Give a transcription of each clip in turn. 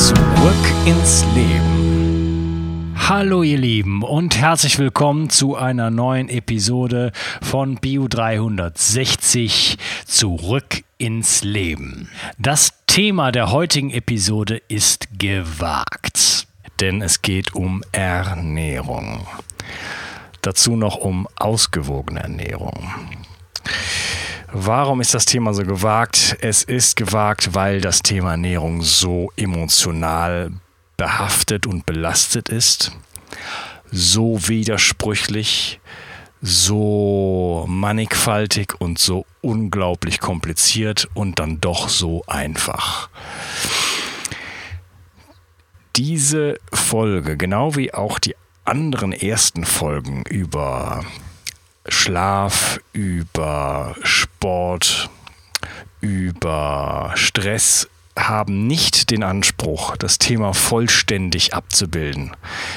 Zurück ins Leben. Hallo ihr Lieben und herzlich willkommen zu einer neuen Episode von Bio 360 Zurück ins Leben. Das Thema der heutigen Episode ist gewagt, denn es geht um Ernährung. Dazu noch um ausgewogene Ernährung. Warum ist das Thema so gewagt? Es ist gewagt, weil das Thema Ernährung so emotional behaftet und belastet ist, so widersprüchlich, so mannigfaltig und so unglaublich kompliziert und dann doch so einfach. Diese Folge, genau wie auch die anderen ersten Folgen über Schlaf, über Sport, über Stress haben nicht den Anspruch, das Thema vollständig abzubilden,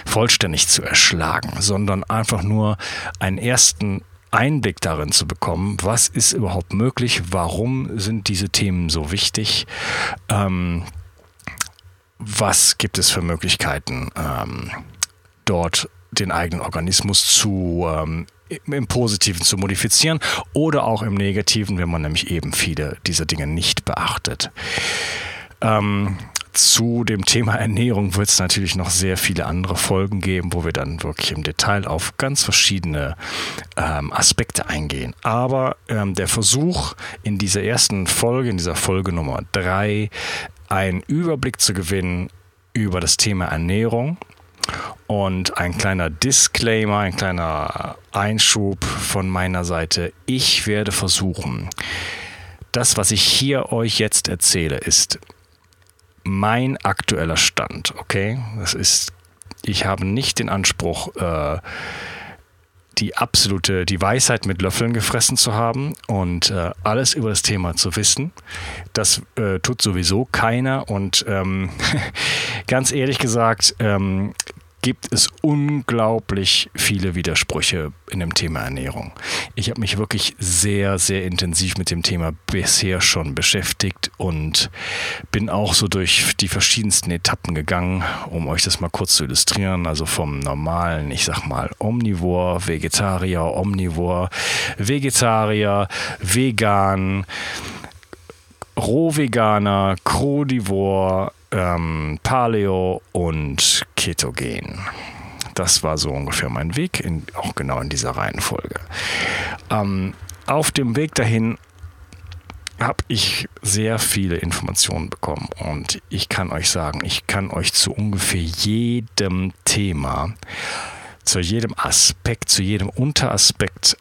vollständig zu erschlagen, sondern einfach nur einen ersten Einblick darin zu bekommen, was ist überhaupt möglich, warum sind diese Themen so wichtig, ähm, was gibt es für Möglichkeiten, ähm, dort den eigenen Organismus zu ähm, im Positiven zu modifizieren oder auch im Negativen, wenn man nämlich eben viele dieser Dinge nicht beachtet. Ähm, zu dem Thema Ernährung wird es natürlich noch sehr viele andere Folgen geben, wo wir dann wirklich im Detail auf ganz verschiedene ähm, Aspekte eingehen. Aber ähm, der Versuch in dieser ersten Folge, in dieser Folge Nummer drei, einen Überblick zu gewinnen über das Thema Ernährung und ein kleiner Disclaimer, ein kleiner Einschub von meiner Seite. Ich werde versuchen, das, was ich hier euch jetzt erzähle, ist mein aktueller Stand. Okay, das ist, ich habe nicht den Anspruch, äh, die absolute, die Weisheit mit Löffeln gefressen zu haben und äh, alles über das Thema zu wissen. Das äh, tut sowieso keiner und ähm, ganz ehrlich gesagt, ähm, gibt es unglaublich viele Widersprüche in dem Thema Ernährung. Ich habe mich wirklich sehr, sehr intensiv mit dem Thema bisher schon beschäftigt und bin auch so durch die verschiedensten Etappen gegangen, um euch das mal kurz zu illustrieren. Also vom normalen, ich sag mal, Omnivor, Vegetarier, Omnivor, Vegetarier, Vegan, Rohveganer, Crodivor, ähm, Paleo und Ketogen. Das war so ungefähr mein Weg, in, auch genau in dieser Reihenfolge. Ähm, auf dem Weg dahin habe ich sehr viele Informationen bekommen und ich kann euch sagen, ich kann euch zu ungefähr jedem Thema, zu jedem Aspekt, zu jedem Unteraspekt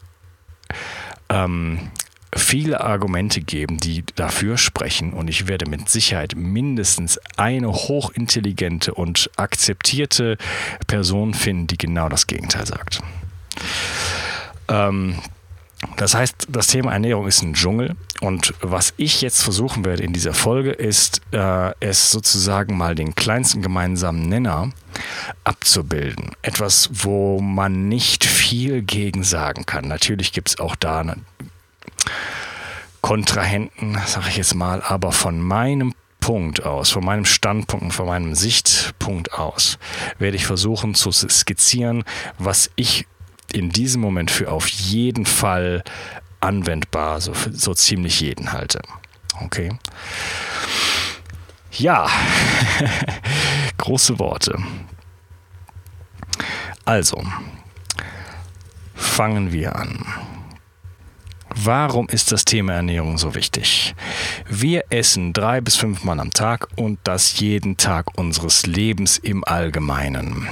ähm, viele Argumente geben, die dafür sprechen und ich werde mit Sicherheit mindestens eine hochintelligente und akzeptierte Person finden, die genau das Gegenteil sagt. Ähm, das heißt, das Thema Ernährung ist ein Dschungel und was ich jetzt versuchen werde in dieser Folge ist, äh, es sozusagen mal den kleinsten gemeinsamen Nenner abzubilden. Etwas, wo man nicht viel gegen sagen kann. Natürlich gibt es auch da Kontrahenten, sage ich jetzt mal, aber von meinem Punkt aus, von meinem Standpunkt und von meinem Sichtpunkt aus, werde ich versuchen zu skizzieren, was ich in diesem Moment für auf jeden Fall anwendbar, so, so ziemlich jeden halte. Okay. Ja, große Worte. Also, fangen wir an. Warum ist das Thema Ernährung so wichtig? Wir essen drei bis fünfmal am Tag und das jeden Tag unseres Lebens im Allgemeinen.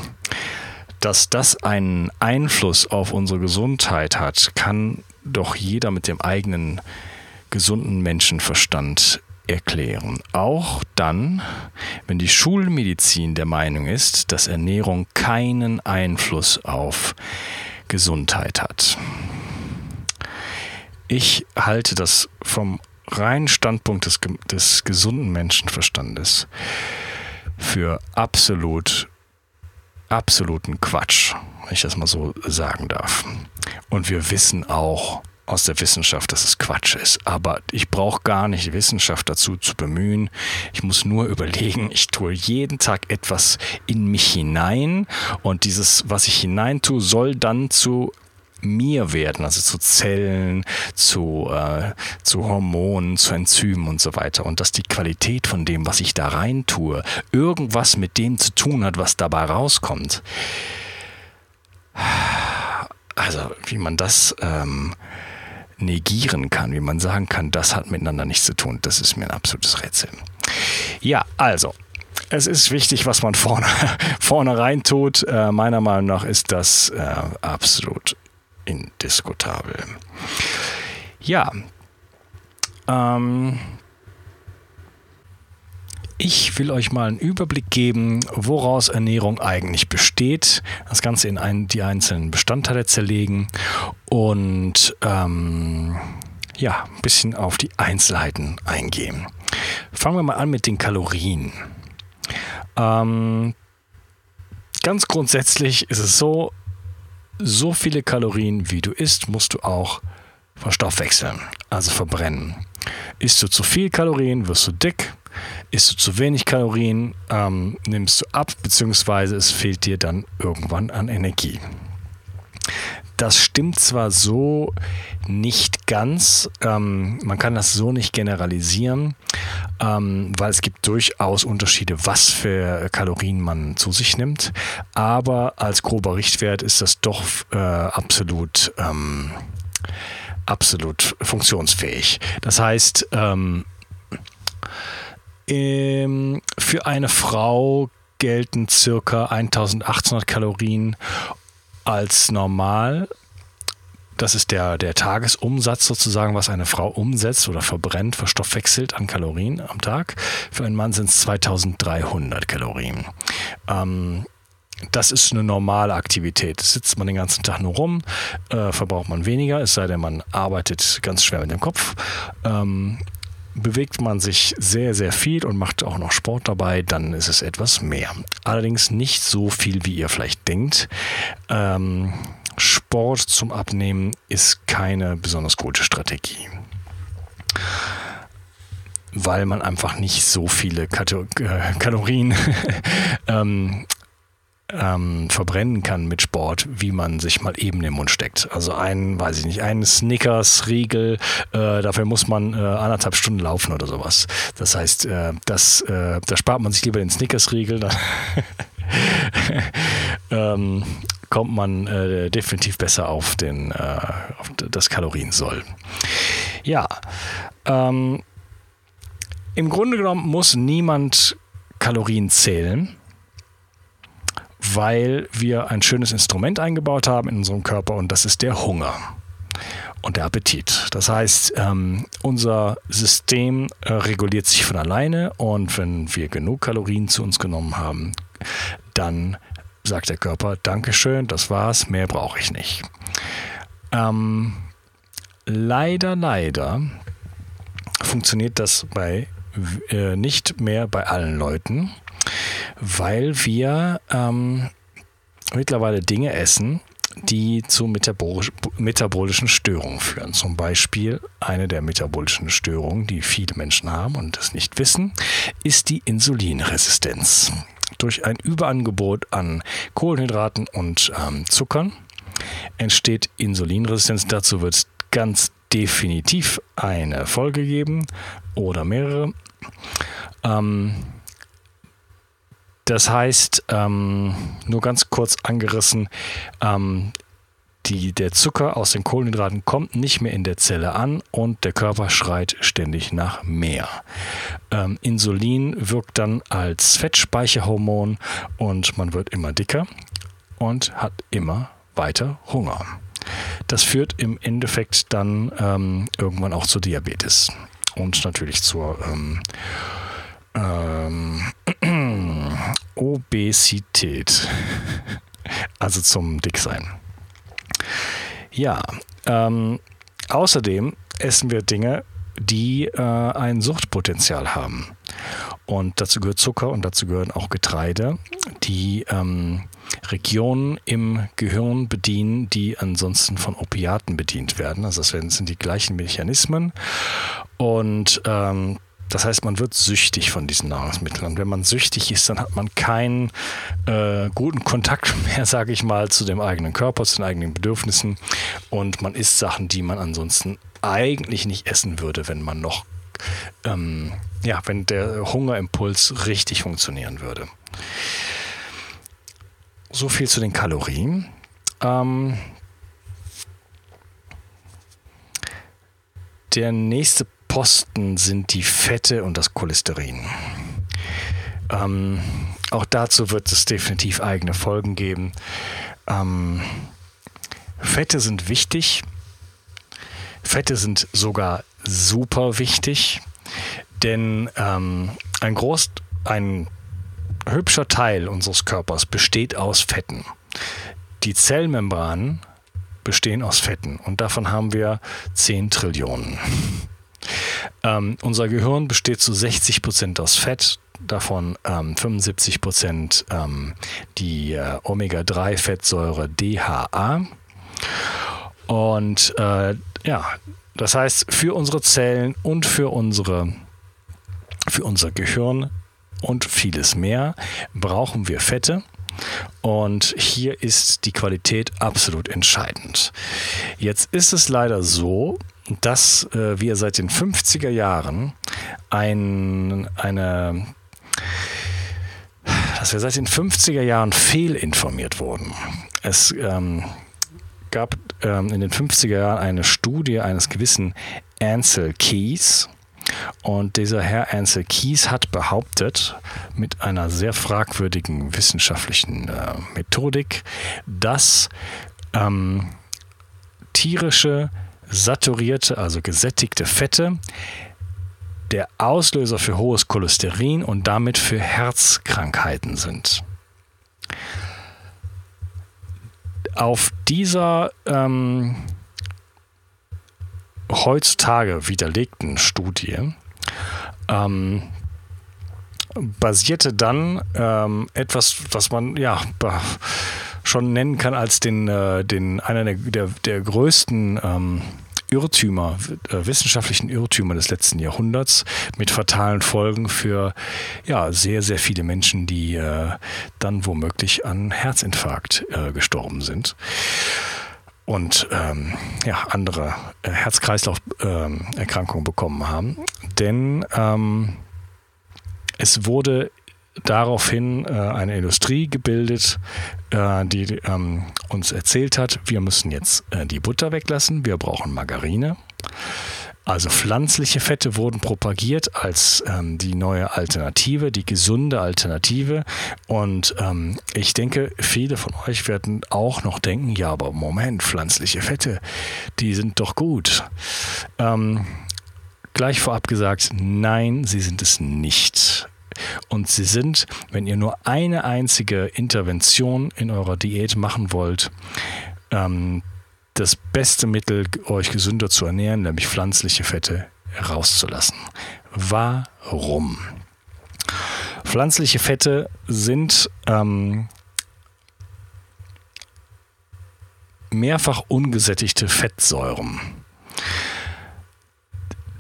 Dass das einen Einfluss auf unsere Gesundheit hat, kann doch jeder mit dem eigenen gesunden Menschenverstand erklären. Auch dann, wenn die Schulmedizin der Meinung ist, dass Ernährung keinen Einfluss auf Gesundheit hat. Ich halte das vom reinen Standpunkt des, des gesunden Menschenverstandes für absolut, absoluten Quatsch, wenn ich das mal so sagen darf. Und wir wissen auch, aus der Wissenschaft, dass es Quatsch ist. Aber ich brauche gar nicht Wissenschaft dazu zu bemühen. Ich muss nur überlegen, ich tue jeden Tag etwas in mich hinein und dieses, was ich hineintue, soll dann zu mir werden, also zu Zellen, zu, äh, zu Hormonen, zu Enzymen und so weiter. Und dass die Qualität von dem, was ich da rein tue, irgendwas mit dem zu tun hat, was dabei rauskommt. Also, wie man das ähm, negieren kann, wie man sagen kann, das hat miteinander nichts zu tun. Das ist mir ein absolutes Rätsel. Ja, also, es ist wichtig, was man vorne, vorne rein tut. Äh, meiner Meinung nach ist das äh, absolut indiskutabel. Ja, ähm, ich will euch mal einen Überblick geben, woraus Ernährung eigentlich besteht, das Ganze in ein, die einzelnen Bestandteile zerlegen und ähm, ja, ein bisschen auf die Einzelheiten eingehen. Fangen wir mal an mit den Kalorien. Ähm, ganz grundsätzlich ist es so, so viele Kalorien wie du isst, musst du auch verstoffwechseln, also verbrennen. Isst du zu viel Kalorien, wirst du dick. Isst du zu wenig Kalorien, ähm, nimmst du ab, beziehungsweise es fehlt dir dann irgendwann an Energie. Das stimmt zwar so nicht ganz, ähm, man kann das so nicht generalisieren, ähm, weil es gibt durchaus Unterschiede, was für Kalorien man zu sich nimmt, aber als grober Richtwert ist das doch äh, absolut, ähm, absolut funktionsfähig. Das heißt, ähm, ähm, für eine Frau gelten circa 1800 Kalorien als normal. Das ist der, der Tagesumsatz sozusagen, was eine Frau umsetzt oder verbrennt, verstoffwechselt an Kalorien am Tag. Für einen Mann sind es 2300 Kalorien. Ähm, das ist eine normale Aktivität. Sitzt man den ganzen Tag nur rum, äh, verbraucht man weniger, es sei denn, man arbeitet ganz schwer mit dem Kopf. Ähm, bewegt man sich sehr, sehr viel und macht auch noch Sport dabei, dann ist es etwas mehr. Allerdings nicht so viel, wie ihr vielleicht denkt. Ähm, Sport zum Abnehmen ist keine besonders gute Strategie. Weil man einfach nicht so viele äh, Kalorien ähm, ähm, verbrennen kann mit Sport, wie man sich mal eben den Mund steckt. Also ein, weiß ich nicht, ein Snickers-Riegel, äh, dafür muss man äh, anderthalb Stunden laufen oder sowas. Das heißt, äh, das, äh, da spart man sich lieber den Snickers-Riegel, dann ähm, kommt man äh, definitiv besser auf, den, äh, auf das Kaloriensoll. Ja, ähm, im Grunde genommen muss niemand Kalorien zählen weil wir ein schönes Instrument eingebaut haben in unserem Körper und das ist der Hunger und der Appetit. Das heißt, ähm, unser System äh, reguliert sich von alleine und wenn wir genug Kalorien zu uns genommen haben, dann sagt der Körper, Dankeschön, das war's, mehr brauche ich nicht. Ähm, leider, leider funktioniert das bei äh, nicht mehr bei allen Leuten weil wir ähm, mittlerweile Dinge essen, die zu metabolisch, metabolischen Störungen führen. Zum Beispiel eine der metabolischen Störungen, die viele Menschen haben und das nicht wissen, ist die Insulinresistenz. Durch ein Überangebot an Kohlenhydraten und ähm, Zuckern entsteht Insulinresistenz. Dazu wird es ganz definitiv eine Folge geben oder mehrere. Ähm, das heißt, ähm, nur ganz kurz angerissen, ähm, die, der Zucker aus den Kohlenhydraten kommt nicht mehr in der Zelle an und der Körper schreit ständig nach mehr. Ähm, Insulin wirkt dann als Fettspeicherhormon und man wird immer dicker und hat immer weiter Hunger. Das führt im Endeffekt dann ähm, irgendwann auch zu Diabetes. und natürlich zur ähm, ähm, Obesität, also zum Dicksein. Ja, ähm, außerdem essen wir Dinge, die äh, ein Suchtpotenzial haben. Und dazu gehört Zucker und dazu gehören auch Getreide, die ähm, Regionen im Gehirn bedienen, die ansonsten von Opiaten bedient werden. Also das sind die gleichen Mechanismen. Und ähm, das heißt, man wird süchtig von diesen Nahrungsmitteln. Und wenn man süchtig ist, dann hat man keinen äh, guten Kontakt mehr, sage ich mal, zu dem eigenen Körper, zu den eigenen Bedürfnissen. Und man isst Sachen, die man ansonsten eigentlich nicht essen würde, wenn man noch, ähm, ja, wenn der Hungerimpuls richtig funktionieren würde. So viel zu den Kalorien. Ähm, der nächste Posten sind die Fette und das Cholesterin. Ähm, auch dazu wird es definitiv eigene Folgen geben. Ähm, Fette sind wichtig. Fette sind sogar super wichtig, denn ähm, ein groß, ein hübscher Teil unseres Körpers besteht aus Fetten. Die Zellmembranen bestehen aus Fetten und davon haben wir 10 Trillionen. Ähm, unser Gehirn besteht zu 60 Prozent aus Fett, davon ähm, 75 Prozent ähm, die äh, Omega-3-Fettsäure DHA. Und äh, ja, das heißt, für unsere Zellen und für unsere für unser Gehirn und vieles mehr brauchen wir Fette. Und hier ist die Qualität absolut entscheidend. Jetzt ist es leider so, dass äh, wir seit den 50er Jahren ein, eine dass wir seit den 50er Jahren fehlinformiert wurden. Es ähm, gab ähm, in den 50er Jahren eine Studie eines gewissen Ansel Keys. Und dieser Herr Ansel Keys hat behauptet, mit einer sehr fragwürdigen wissenschaftlichen äh, Methodik, dass ähm, tierische saturierte, also gesättigte Fette der Auslöser für hohes Cholesterin und damit für Herzkrankheiten sind. Auf dieser ähm, heutzutage widerlegten Studie ähm, basierte dann ähm, etwas, was man ja schon nennen kann als den, äh, den einer der, der, der größten ähm, Irrtümer, äh, wissenschaftlichen Irrtümer des letzten Jahrhunderts mit fatalen Folgen für ja, sehr, sehr viele Menschen, die äh, dann womöglich an Herzinfarkt äh, gestorben sind und ähm, ja, andere äh, Herz-Kreislauf-Erkrankungen ähm, bekommen haben. Denn ähm, es wurde daraufhin äh, eine Industrie gebildet, äh, die ähm, uns erzählt hat, wir müssen jetzt äh, die Butter weglassen, wir brauchen Margarine. Also pflanzliche Fette wurden propagiert als ähm, die neue Alternative, die gesunde Alternative. Und ähm, ich denke, viele von euch werden auch noch denken, ja, aber Moment, pflanzliche Fette, die sind doch gut. Ähm, gleich vorab gesagt, nein, sie sind es nicht. Und sie sind, wenn ihr nur eine einzige Intervention in eurer Diät machen wollt, ähm, das beste Mittel, euch gesünder zu ernähren, nämlich pflanzliche Fette rauszulassen. Warum? Pflanzliche Fette sind ähm, mehrfach ungesättigte Fettsäuren.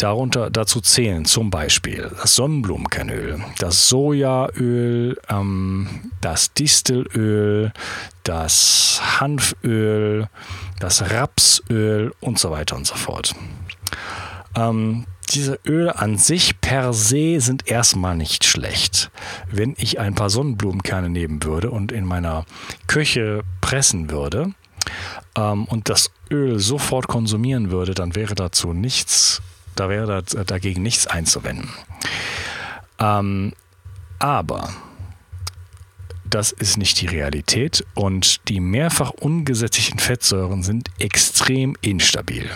Darunter, dazu zählen zum Beispiel das Sonnenblumenkernöl, das Sojaöl, ähm, das Distelöl, das Hanföl, das Rapsöl und so weiter und so fort. Ähm, diese Öle an sich per se sind erstmal nicht schlecht. Wenn ich ein paar Sonnenblumenkerne nehmen würde und in meiner Küche pressen würde ähm, und das Öl sofort konsumieren würde, dann wäre dazu nichts da wäre dagegen nichts einzuwenden. Ähm, aber das ist nicht die Realität und die mehrfach ungesättigten Fettsäuren sind extrem instabil.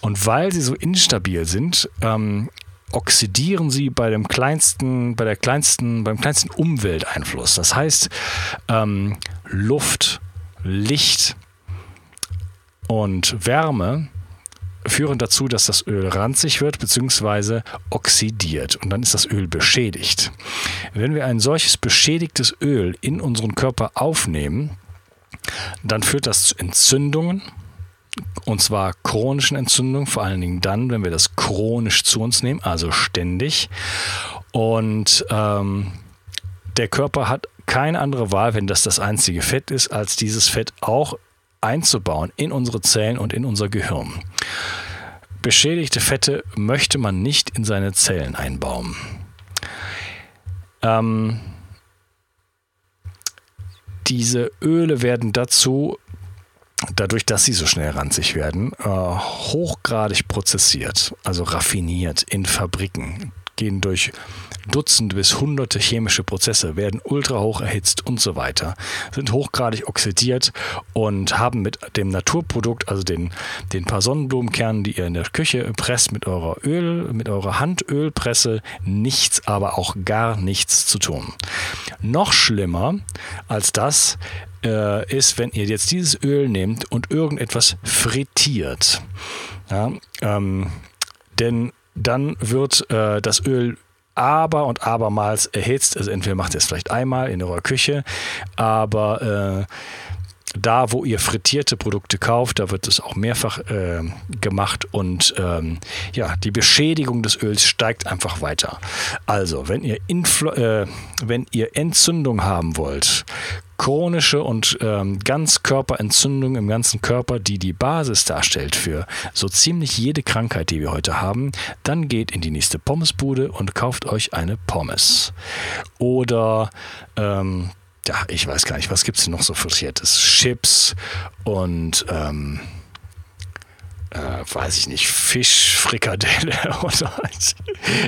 Und weil sie so instabil sind, ähm, oxidieren sie bei dem kleinsten, bei der kleinsten, beim kleinsten Umwelteinfluss. Das heißt, ähm, Luft, Licht und Wärme führen dazu, dass das Öl ranzig wird bzw. oxidiert und dann ist das Öl beschädigt. Wenn wir ein solches beschädigtes Öl in unseren Körper aufnehmen, dann führt das zu Entzündungen, und zwar chronischen Entzündungen, vor allen Dingen dann, wenn wir das chronisch zu uns nehmen, also ständig. Und ähm, der Körper hat keine andere Wahl, wenn das das einzige Fett ist, als dieses Fett auch einzubauen in unsere Zellen und in unser Gehirn. Beschädigte Fette möchte man nicht in seine Zellen einbauen. Ähm, diese Öle werden dazu dadurch, dass sie so schnell ranzig werden, äh, hochgradig prozessiert, also raffiniert in Fabriken, gehen durch Dutzende bis Hunderte chemische Prozesse, werden ultra hoch erhitzt und so weiter, sind hochgradig oxidiert und haben mit dem Naturprodukt, also den, den paar Sonnenblumenkernen, die ihr in der Küche presst mit eurer Öl, mit eurer Handölpresse, nichts, aber auch gar nichts zu tun. Noch schlimmer als das äh, ist, wenn ihr jetzt dieses Öl nehmt und irgendetwas frittiert. Ja, ähm, denn dann wird äh, das Öl aber und abermals erhitzt. Also entweder macht ihr es vielleicht einmal in eurer Küche, aber äh, da, wo ihr frittierte Produkte kauft, da wird es auch mehrfach äh, gemacht und ähm, ja, die Beschädigung des Öls steigt einfach weiter. Also, wenn ihr, Infl äh, wenn ihr Entzündung haben wollt, chronische und ähm, Ganzkörperentzündung im ganzen Körper, die die Basis darstellt für so ziemlich jede Krankheit, die wir heute haben, dann geht in die nächste Pommesbude und kauft euch eine Pommes. Oder ähm, ja, ich weiß gar nicht, was gibt es noch so frittiertes? Chips und ähm, äh, weiß ich nicht, Fischfrikadelle oder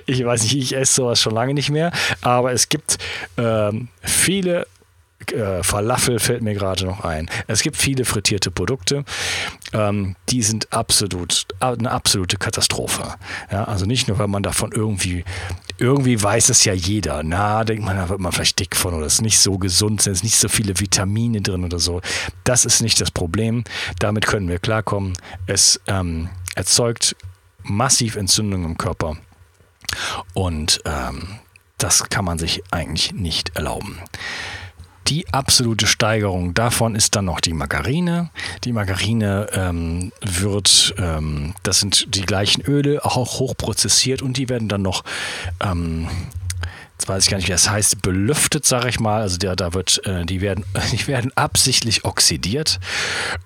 ich weiß nicht, ich esse sowas schon lange nicht mehr, aber es gibt ähm, viele äh, Falafel fällt mir gerade noch ein. Es gibt viele frittierte Produkte, ähm, die sind absolut eine absolute Katastrophe. Ja, also nicht nur, weil man davon irgendwie irgendwie weiß es ja jeder. Na, denkt man, da wird man vielleicht dick von oder es ist nicht so gesund, sind nicht so viele Vitamine drin oder so. Das ist nicht das Problem. Damit können wir klarkommen. Es ähm, erzeugt massiv Entzündungen im Körper und ähm, das kann man sich eigentlich nicht erlauben. Die absolute Steigerung davon ist dann noch die Margarine. Die Margarine ähm, wird, ähm, das sind die gleichen Öle, auch hochprozessiert und die werden dann noch ähm, jetzt weiß ich gar nicht, wie das heißt, belüftet, sage ich mal. Also der, da wird, äh, die werden, die werden absichtlich oxidiert.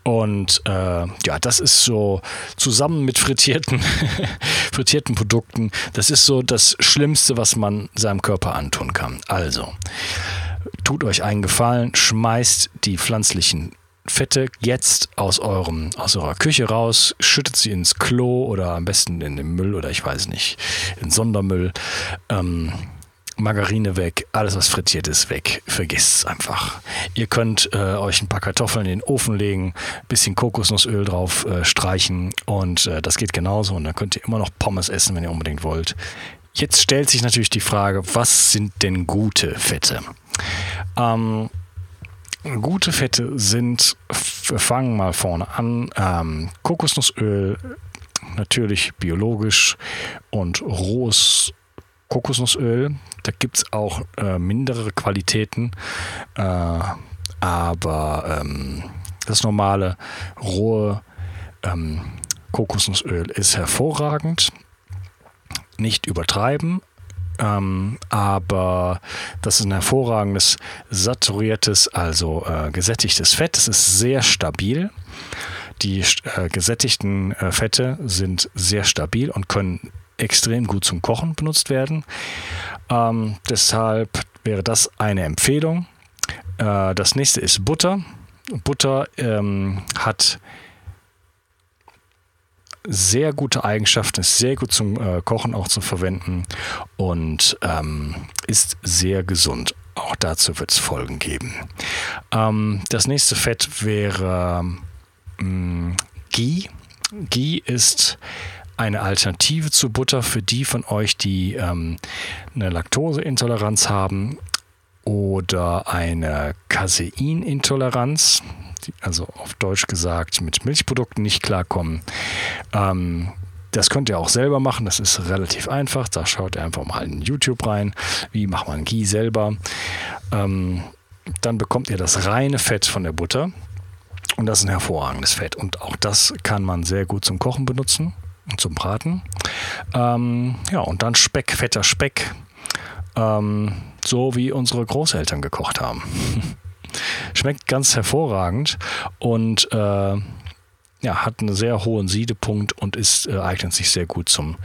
Und äh, ja, das ist so zusammen mit frittierten, frittierten Produkten, das ist so das Schlimmste, was man seinem Körper antun kann. Also, tut euch einen Gefallen, schmeißt die pflanzlichen Fette jetzt aus eurem aus eurer Küche raus, schüttet sie ins Klo oder am besten in den Müll oder ich weiß nicht, in Sondermüll. Ähm, Margarine weg, alles was frittiert ist weg, vergisst es einfach. Ihr könnt äh, euch ein paar Kartoffeln in den Ofen legen, bisschen Kokosnussöl drauf äh, streichen und äh, das geht genauso und dann könnt ihr immer noch Pommes essen, wenn ihr unbedingt wollt. Jetzt stellt sich natürlich die Frage, was sind denn gute Fette? Ähm, gute Fette sind, wir fangen mal vorne an, ähm, Kokosnussöl, natürlich biologisch und rohes Kokosnussöl. Da gibt es auch äh, mindere Qualitäten, äh, aber ähm, das normale rohe ähm, Kokosnussöl ist hervorragend. Nicht übertreiben, ähm, aber das ist ein hervorragendes saturiertes, also äh, gesättigtes Fett. Es ist sehr stabil. Die äh, gesättigten äh, Fette sind sehr stabil und können extrem gut zum Kochen benutzt werden. Ähm, deshalb wäre das eine Empfehlung. Äh, das nächste ist Butter. Butter ähm, hat sehr gute Eigenschaften, ist sehr gut zum äh, Kochen auch zu verwenden und ähm, ist sehr gesund. Auch dazu wird es Folgen geben. Ähm, das nächste Fett wäre ähm, Ghee. Ghee ist eine Alternative zu Butter für die von euch, die ähm, eine Laktoseintoleranz haben oder eine Caseinintoleranz, also auf Deutsch gesagt mit Milchprodukten nicht klarkommen. Ähm, das könnt ihr auch selber machen, das ist relativ einfach. Da schaut ihr einfach mal in YouTube rein, wie macht man Ghee selber. Ähm, dann bekommt ihr das reine Fett von der Butter. Und das ist ein hervorragendes Fett. Und auch das kann man sehr gut zum Kochen benutzen und zum Braten. Ähm, ja, und dann Speck, fetter Speck. Ähm, so wie unsere Großeltern gekocht haben. Schmeckt ganz hervorragend und äh, ja, hat einen sehr hohen Siedepunkt und ist, äh, eignet sich sehr gut zum,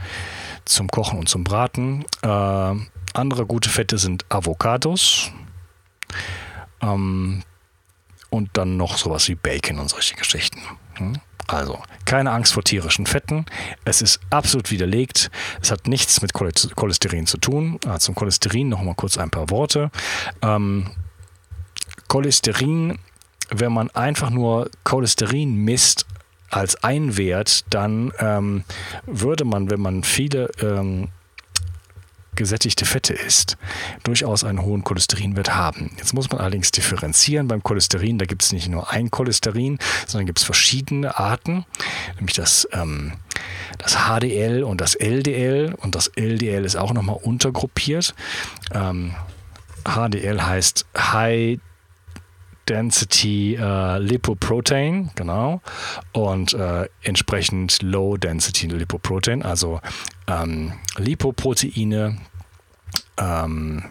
zum Kochen und zum Braten. Äh, andere gute Fette sind Avocados. Ähm, und dann noch sowas wie Bacon und solche Geschichten. Hm? Also, keine Angst vor tierischen Fetten. Es ist absolut widerlegt. Es hat nichts mit Cholesterin zu tun. Ah, zum Cholesterin noch mal kurz ein paar Worte. Ähm, Cholesterin, wenn man einfach nur Cholesterin misst als Einwert, dann ähm, würde man, wenn man viele ähm, gesättigte Fette isst, durchaus einen hohen Cholesterinwert haben. Jetzt muss man allerdings differenzieren beim Cholesterin. Da gibt es nicht nur ein Cholesterin, sondern gibt es verschiedene Arten, nämlich das, ähm, das HDL und das LDL. Und das LDL ist auch nochmal untergruppiert. Ähm, HDL heißt High Density äh, Lipoprotein, genau, und äh, entsprechend Low Density Lipoprotein, also ähm, Lipoproteine ähm,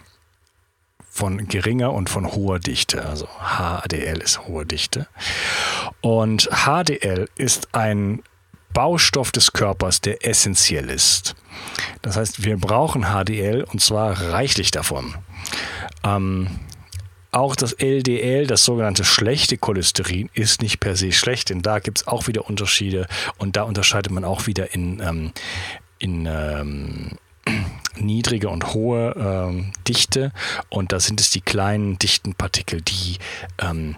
von geringer und von hoher Dichte, also HDL ist hohe Dichte. Und HDL ist ein Baustoff des Körpers, der essentiell ist. Das heißt, wir brauchen HDL und zwar reichlich davon. Ähm, auch das LDL, das sogenannte schlechte Cholesterin, ist nicht per se schlecht, denn da gibt es auch wieder Unterschiede und da unterscheidet man auch wieder in, ähm, in ähm, niedrige und hohe ähm, Dichte und da sind es die kleinen dichten Partikel, die ähm,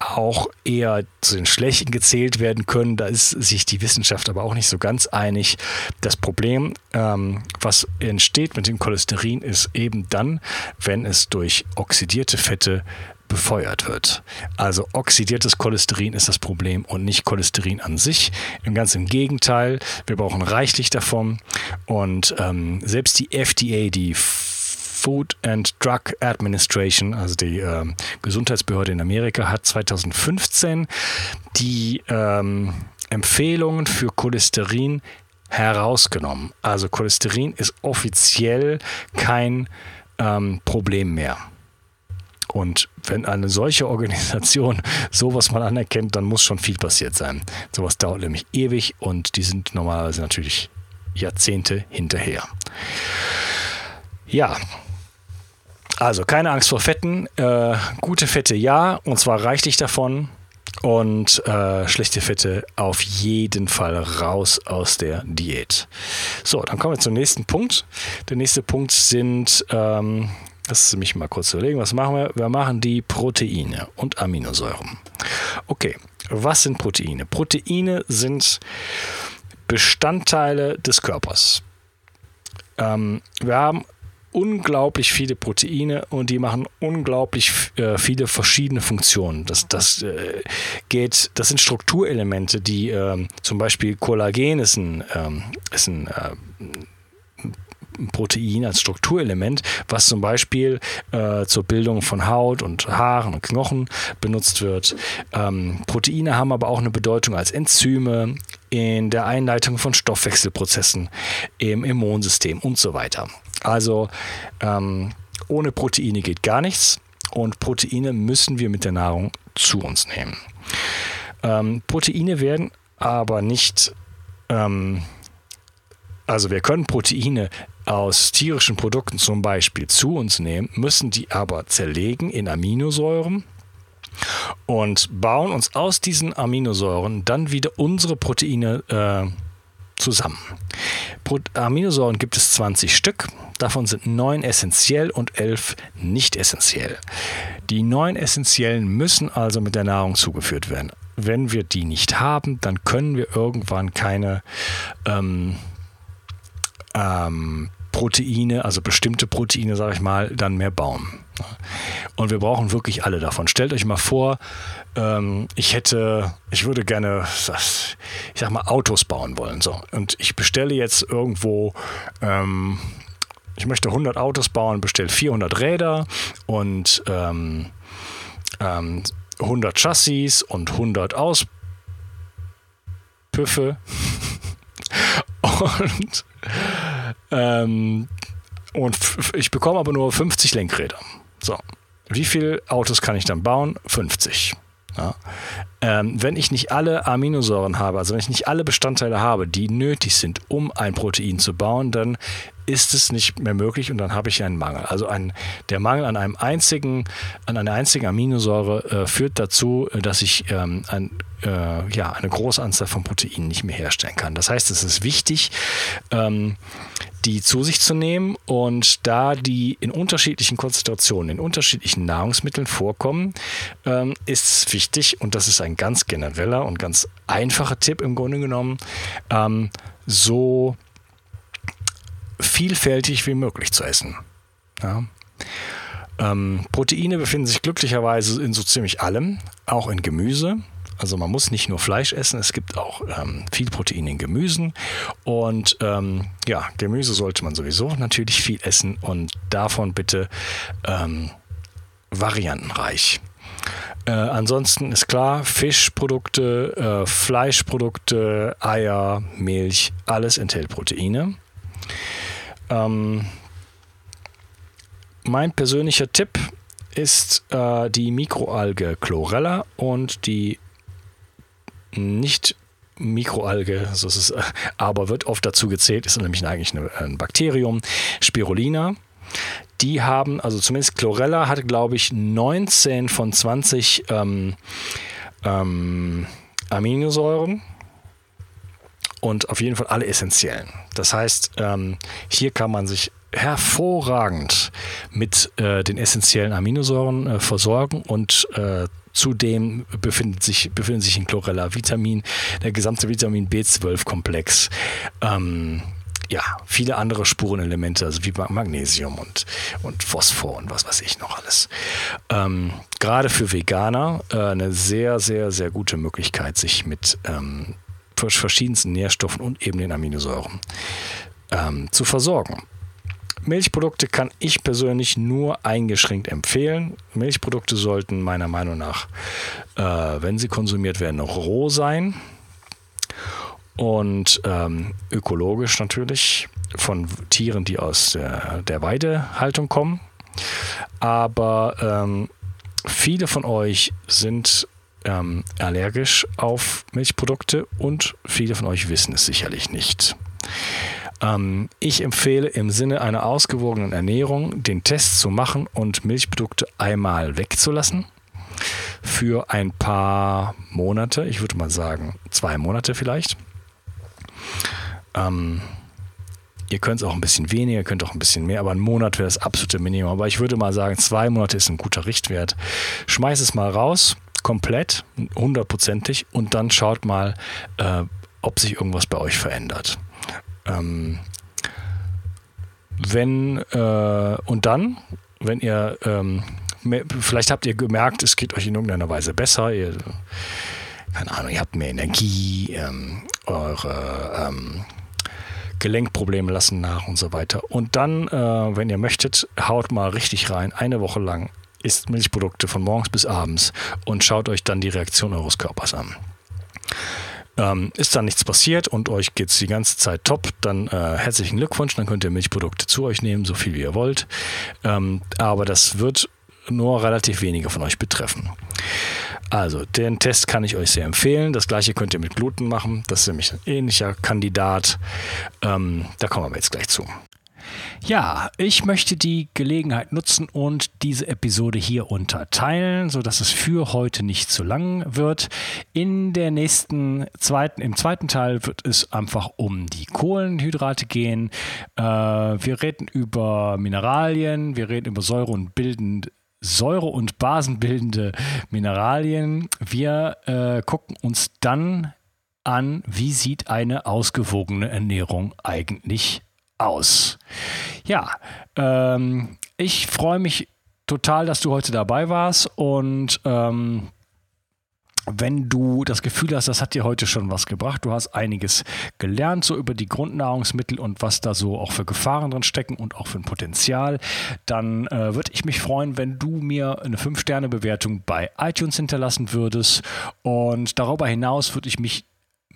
auch eher zu den Schlechten gezählt werden können. Da ist sich die Wissenschaft aber auch nicht so ganz einig. Das Problem, ähm, was entsteht mit dem Cholesterin, ist eben dann, wenn es durch oxidierte Fette befeuert wird. Also oxidiertes Cholesterin ist das Problem und nicht Cholesterin an sich. Ganz im Gegenteil, wir brauchen reichlich davon und ähm, selbst die FDA, die Food and Drug Administration, also die äh, Gesundheitsbehörde in Amerika, hat 2015 die ähm, Empfehlungen für Cholesterin herausgenommen. Also Cholesterin ist offiziell kein ähm, Problem mehr. Und wenn eine solche Organisation sowas mal anerkennt, dann muss schon viel passiert sein. Sowas dauert nämlich ewig und die sind normalerweise natürlich Jahrzehnte hinterher. Ja, also keine Angst vor Fetten. Äh, gute Fette ja, und zwar reichlich davon. Und äh, schlechte Fette auf jeden Fall raus aus der Diät. So, dann kommen wir zum nächsten Punkt. Der nächste Punkt sind, ähm, lass mich mal kurz überlegen, was machen wir? Wir machen die Proteine und Aminosäuren. Okay, was sind Proteine? Proteine sind Bestandteile des Körpers. Ähm, wir haben unglaublich viele Proteine und die machen unglaublich äh, viele verschiedene Funktionen. Das, das äh, geht, das sind Strukturelemente, die äh, zum Beispiel Kollagen ist ein, ähm, ist ein äh, Protein als Strukturelement, was zum Beispiel äh, zur Bildung von Haut und Haaren und Knochen benutzt wird. Ähm, Proteine haben aber auch eine Bedeutung als Enzyme in der Einleitung von Stoffwechselprozessen im Immunsystem und so weiter. Also ähm, ohne Proteine geht gar nichts und Proteine müssen wir mit der Nahrung zu uns nehmen. Ähm, Proteine werden aber nicht, ähm, also wir können Proteine aus tierischen Produkten zum Beispiel zu uns nehmen, müssen die aber zerlegen in Aminosäuren und bauen uns aus diesen Aminosäuren dann wieder unsere Proteine äh, zusammen. Aminosäuren gibt es 20 Stück. Davon sind neun essentiell und elf nicht essentiell. Die neun essentiellen müssen also mit der Nahrung zugeführt werden. wenn wir die nicht haben, dann können wir irgendwann keine ähm, ähm, Proteine, also bestimmte Proteine, sage ich mal, dann mehr bauen. Und wir brauchen wirklich alle davon. Stellt euch mal vor, ähm, ich hätte, ich würde gerne, ich sag mal, Autos bauen wollen. So. Und ich bestelle jetzt irgendwo, ähm, ich möchte 100 Autos bauen, bestelle 400 Räder und ähm, 100 Chassis und 100 Auspüffe. und ähm, und ich bekomme aber nur 50 Lenkräder. So. Wie viele Autos kann ich dann bauen? 50. Ja. Ähm, wenn ich nicht alle Aminosäuren habe, also wenn ich nicht alle Bestandteile habe, die nötig sind, um ein Protein zu bauen, dann ist es nicht mehr möglich und dann habe ich einen Mangel. Also ein, der Mangel an einem einzigen, an einer einzigen Aminosäure äh, führt dazu, dass ich ähm, ein, äh, ja, eine große Anzahl von Proteinen nicht mehr herstellen kann. Das heißt, es ist wichtig, ähm, die zu sich zu nehmen und da die in unterschiedlichen Konzentrationen, in unterschiedlichen Nahrungsmitteln vorkommen, ähm, ist es wichtig, und das ist ein ganz genereller und ganz einfacher Tipp im Grunde genommen, ähm, so vielfältig wie möglich zu essen. Ja. Ähm, Proteine befinden sich glücklicherweise in so ziemlich allem, auch in Gemüse. Also man muss nicht nur Fleisch essen, es gibt auch ähm, viel Protein in Gemüsen. Und ähm, ja, Gemüse sollte man sowieso natürlich viel essen und davon bitte ähm, variantenreich. Äh, ansonsten ist klar, Fischprodukte, äh, Fleischprodukte, Eier, Milch, alles enthält Proteine. Ähm, mein persönlicher Tipp ist äh, die Mikroalge Chlorella und die nicht Mikroalge, so ist es, äh, aber wird oft dazu gezählt, ist nämlich eigentlich ein Bakterium, Spirulina. Die haben, also zumindest Chlorella hat, glaube ich, 19 von 20 ähm, ähm, Aminosäuren und auf jeden Fall alle essentiellen. Das heißt, ähm, hier kann man sich hervorragend mit äh, den essentiellen Aminosäuren äh, versorgen und äh, Zudem befindet sich, befinden sich in Chlorella Vitamin, der gesamte Vitamin B12-Komplex. Ähm, ja, viele andere Spurenelemente, also wie Magnesium und, und Phosphor und was weiß ich noch alles. Ähm, gerade für Veganer äh, eine sehr, sehr, sehr gute Möglichkeit, sich mit ähm, verschiedensten Nährstoffen und eben den Aminosäuren ähm, zu versorgen. Milchprodukte kann ich persönlich nur eingeschränkt empfehlen. Milchprodukte sollten meiner Meinung nach, äh, wenn sie konsumiert werden, roh sein und ähm, ökologisch natürlich von Tieren, die aus der, der Weidehaltung kommen. Aber ähm, viele von euch sind ähm, allergisch auf Milchprodukte und viele von euch wissen es sicherlich nicht. Ähm, ich empfehle im Sinne einer ausgewogenen Ernährung den Test zu machen und Milchprodukte einmal wegzulassen für ein paar Monate. Ich würde mal sagen zwei Monate vielleicht. Ähm, Ihr könnt es auch ein bisschen weniger, könnt auch ein bisschen mehr, aber ein Monat wäre das absolute Minimum. Aber ich würde mal sagen, zwei Monate ist ein guter Richtwert. Schmeiß es mal raus, komplett, hundertprozentig, und dann schaut mal, äh, ob sich irgendwas bei euch verändert. Ähm, wenn äh, und dann, wenn ihr ähm, vielleicht habt ihr gemerkt, es geht euch in irgendeiner Weise besser, ihr, keine Ahnung, ihr habt mehr Energie, ähm, eure ähm, Gelenkprobleme lassen nach und so weiter. Und dann, äh, wenn ihr möchtet, haut mal richtig rein, eine Woche lang isst Milchprodukte von morgens bis abends und schaut euch dann die Reaktion eures Körpers an. Ähm, ist da nichts passiert und euch geht es die ganze Zeit top, dann äh, herzlichen Glückwunsch, dann könnt ihr Milchprodukte zu euch nehmen, so viel wie ihr wollt. Ähm, aber das wird nur relativ wenige von euch betreffen. Also, den Test kann ich euch sehr empfehlen. Das gleiche könnt ihr mit Gluten machen. Das ist nämlich ein ähnlicher Kandidat. Ähm, da kommen wir jetzt gleich zu. Ja, ich möchte die Gelegenheit nutzen und diese Episode hier unterteilen, sodass es für heute nicht zu lang wird. In der nächsten zweiten, im zweiten Teil wird es einfach um die Kohlenhydrate gehen. Äh, wir reden über Mineralien, wir reden über Säure und bildende Säure- und basenbildende Mineralien. Wir äh, gucken uns dann an, wie sieht eine ausgewogene Ernährung eigentlich aus. Ja, ähm, ich freue mich total, dass du heute dabei warst und ähm, wenn du das Gefühl hast, das hat dir heute schon was gebracht, du hast einiges gelernt, so über die Grundnahrungsmittel und was da so auch für Gefahren drin stecken und auch für ein Potenzial, dann äh, würde ich mich freuen, wenn du mir eine 5-Sterne-Bewertung bei iTunes hinterlassen würdest. Und darüber hinaus würde ich mich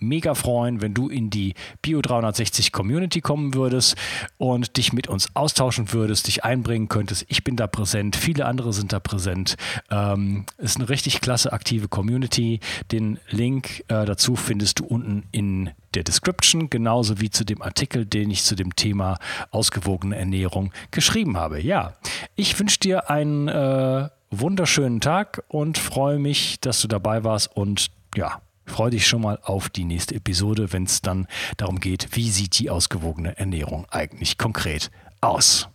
mega freuen, wenn du in die Bio 360 Community kommen würdest und dich mit uns austauschen würdest, dich einbringen könntest. Ich bin da präsent, viele andere sind da präsent. Ähm, ist eine richtig klasse aktive Community. Den Link äh, dazu findest du unten in der Description, genauso wie zu dem Artikel, den ich zu dem Thema ausgewogene Ernährung geschrieben habe. Ja, ich wünsche dir einen äh, wunderschönen Tag und freue mich, dass du dabei warst und ja, Freue dich schon mal auf die nächste Episode, wenn es dann darum geht, wie sieht die ausgewogene Ernährung eigentlich konkret aus.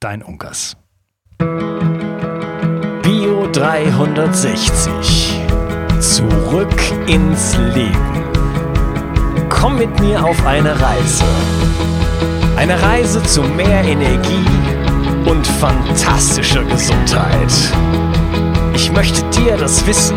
Dein Unkas. Bio 360. Zurück ins Leben. Komm mit mir auf eine Reise. Eine Reise zu mehr Energie und fantastischer Gesundheit. Ich möchte dir das Wissen